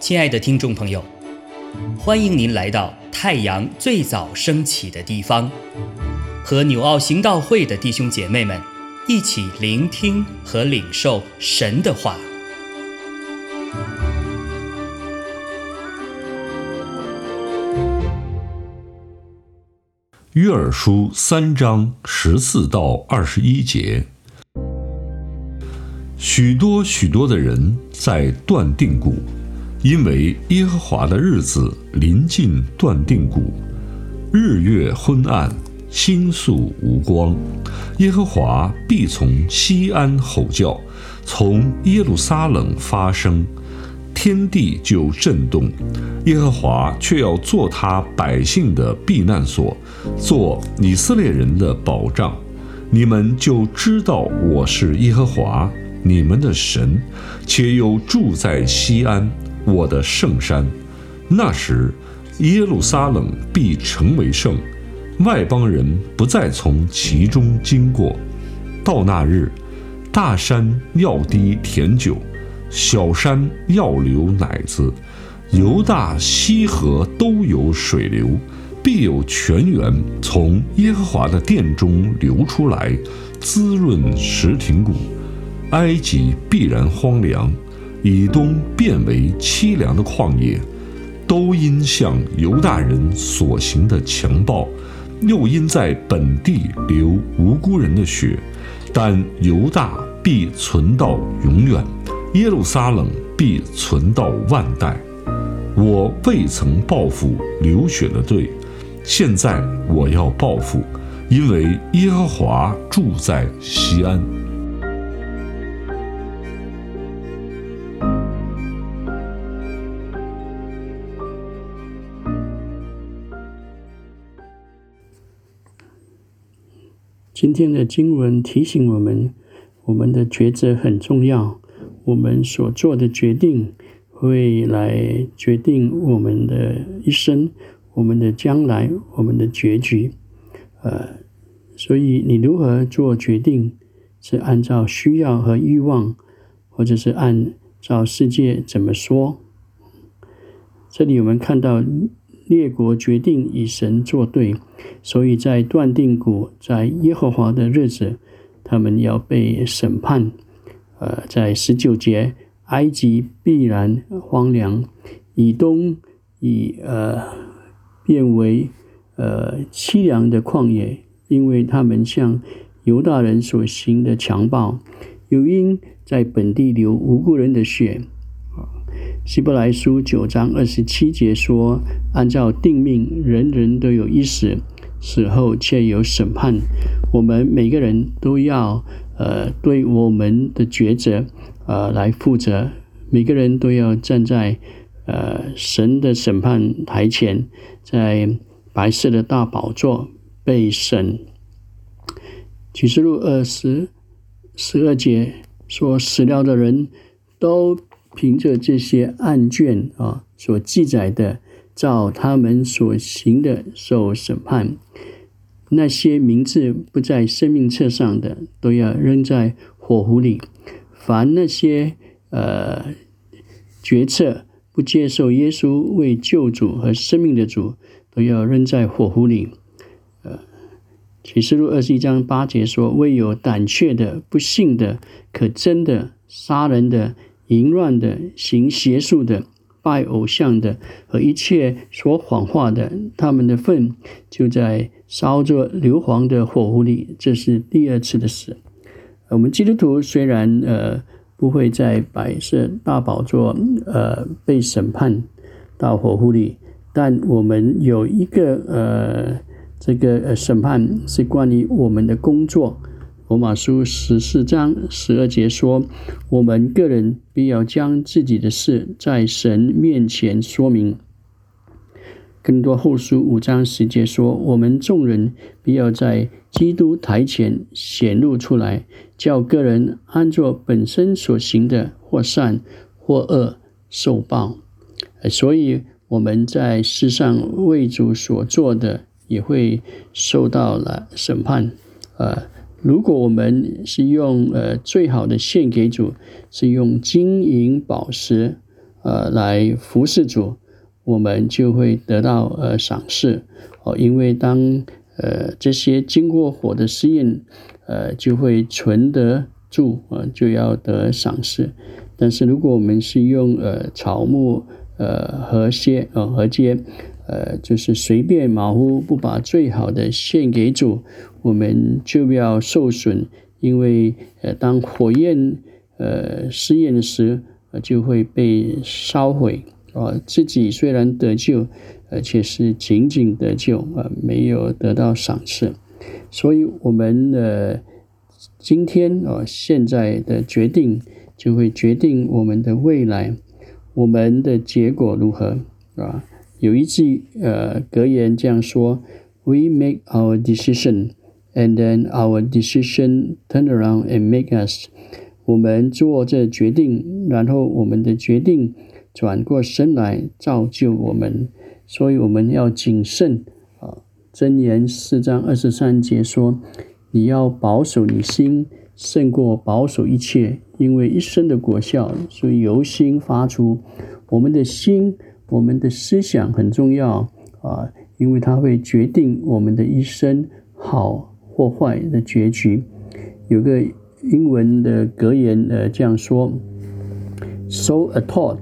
亲爱的听众朋友，欢迎您来到太阳最早升起的地方，和纽奥行道会的弟兄姐妹们一起聆听和领受神的话。约珥书三章十四到二十一节，许多许多的人在断定谷。因为耶和华的日子临近断定谷，日月昏暗，星宿无光，耶和华必从西安吼叫，从耶路撒冷发声，天地就震动。耶和华却要做他百姓的避难所，做以色列人的保障。你们就知道我是耶和华你们的神，且又住在西安。我的圣山，那时耶路撒冷必成为圣，外邦人不再从其中经过。到那日，大山要滴甜酒，小山要流奶子，犹大西河都有水流，必有泉源从耶和华的殿中流出来，滋润石亭谷。埃及必然荒凉。以东变为凄凉的旷野，都因向犹大人所行的强暴，又因在本地流无辜人的血。但犹大必存到永远，耶路撒冷必存到万代。我未曾报复流血的罪，现在我要报复，因为耶和华住在西安。今天的经文提醒我们，我们的抉择很重要。我们所做的决定会来决定我们的一生、我们的将来、我们的结局。呃，所以你如何做决定，是按照需要和欲望，或者是按照世界怎么说？这里我们看到。列国决定与神作对，所以在断定谷，在耶和华的日子，他们要被审判。呃，在十九节，埃及必然荒凉，以东以呃变为呃凄凉的旷野，因为他们向犹大人所行的强暴，又因在本地流无辜人的血。希伯来书九章二十七节说：“按照定命，人人都有一死，死后却有审判。我们每个人都要呃对我们的抉择呃来负责。每个人都要站在呃神的审判台前，在白色的大宝座被审。”启示录二十十二节说：“死掉的人都。”凭着这些案卷啊所记载的，照他们所行的受审判。那些名字不在生命册上的，都要扔在火湖里。凡那些呃决策不接受耶稣为救主和生命的主，都要扔在火湖里。呃，启示录二十一章八节说：“未有胆怯的、不信的、可憎的、杀人的。”淫乱的、行邪术的、拜偶像的和一切说谎话的，他们的粪就在烧着硫磺的火湖里。这是第二次的死。我们基督徒虽然呃不会在白色大宝座呃被审判到火湖里，但我们有一个呃这个审判是关于我们的工作。罗马书十四章十二节说：“我们个人必要将自己的事在神面前说明。”更多后书五章十节说：“我们众人必要在基督台前显露出来，叫个人按照本身所行的，或善或恶受报。”所以我们在世上为主所做的，也会受到了审判。呃。如果我们是用呃最好的献给主，是用金银宝石呃来服侍主，我们就会得到呃赏赐哦。因为当呃这些经过火的试验，呃就会存得住啊，就要得赏赐。但是如果我们是用呃草木呃和些呃和秸。呃，就是随便马虎，不把最好的献给主，我们就要受损，因为呃，当火焰呃试验时，呃，就会被烧毁啊。自己虽然得救，而且是仅仅得救啊，没有得到赏赐。所以，我们的今天啊，现在的决定，就会决定我们的未来，我们的结果如何啊？有一句呃格言这样说：“We make our decision, and then our decision turn around and make us。”我们做这决定，然后我们的决定转过身来造就我们。所以我们要谨慎啊。箴言四章二十三节说：“你要保守你心，胜过保守一切，因为一生的果效是由心发出。”我们的心。我们的思想很重要啊，因为它会决定我们的一生好破坏的结局。有个英文的格言呃这样说：“Sow a thought,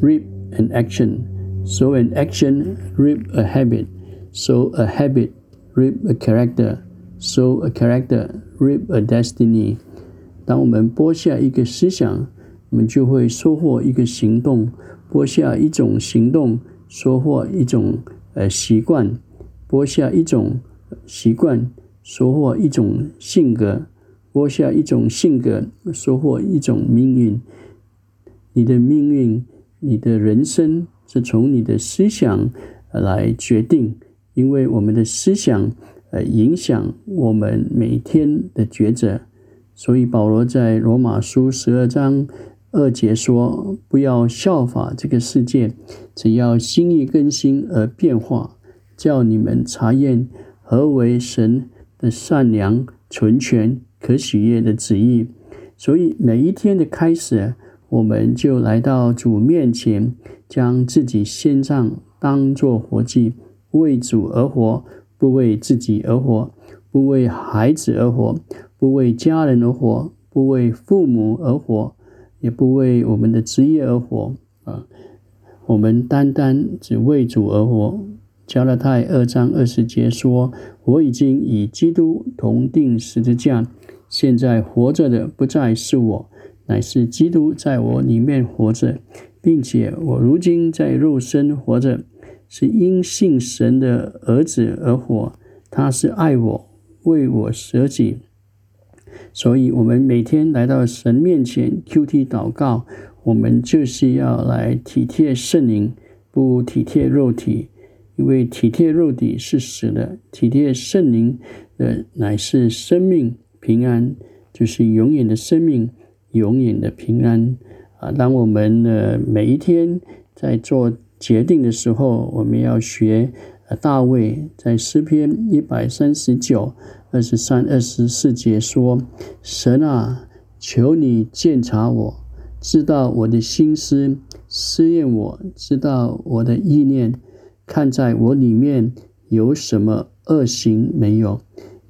reap an action. Sow an action, reap a habit. Sow a habit, reap a character. Sow a character, reap a destiny。”当我们播下一个思想，我们就会收获一个行动。播下一种行动，收获一种呃习惯；播下一种习惯，收获一种性格；播下一种性格，收获一种命运。你的命运，你的人生是从你的思想来决定，因为我们的思想呃影响我们每天的抉择。所以保罗在罗马书十二章。二节说：“不要效法这个世界，只要心意更新而变化，叫你们查验何为神的善良、纯全、可喜悦的旨意。”所以每一天的开始，我们就来到主面前，将自己献上，当作活祭，为主而活，不为自己而活，不为孩子而活，不为家人而活，不为父母而活。也不为我们的职业而活啊！我们单单只为主而活。加拉太二章二十节说：“我已经与基督同定十字架，现在活着的不再是我，乃是基督在我里面活着，并且我如今在肉身活着，是因信神的儿子而活。他是爱我，为我舍己。”所以，我们每天来到神面前 Q T 祷告，我们就是要来体贴圣灵，不体贴肉体，因为体贴肉体是死的，体贴圣灵的乃是生命平安，就是永远的生命，永远的平安啊！当我们的每一天在做决定的时候，我们要学大卫在诗篇一百三十九。二十三、二十四节说：“神啊，求你鉴察我，知道我的心思，试验我，知道我的意念，看在我里面有什么恶行没有，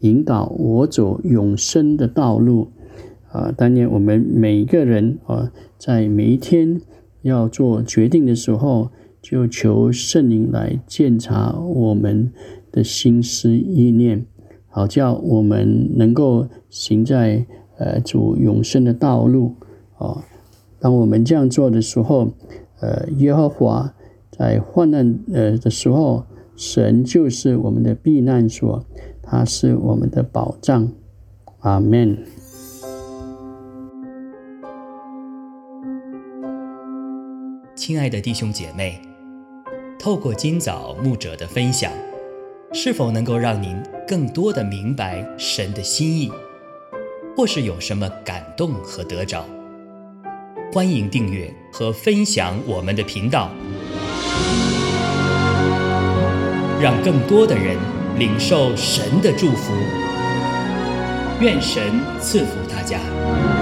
引导我走永生的道路。”啊，当年我们每一个人啊，在每一天要做决定的时候，就求圣灵来鉴察我们的心思意念。好叫我们能够行在呃主永生的道路啊！当我们这样做的时候，呃，耶和华在患难呃的时候，神就是我们的避难所，他是我们的保障。阿门。亲爱的弟兄姐妹，透过今早牧者的分享。是否能够让您更多的明白神的心意，或是有什么感动和得着？欢迎订阅和分享我们的频道，让更多的人领受神的祝福。愿神赐福大家。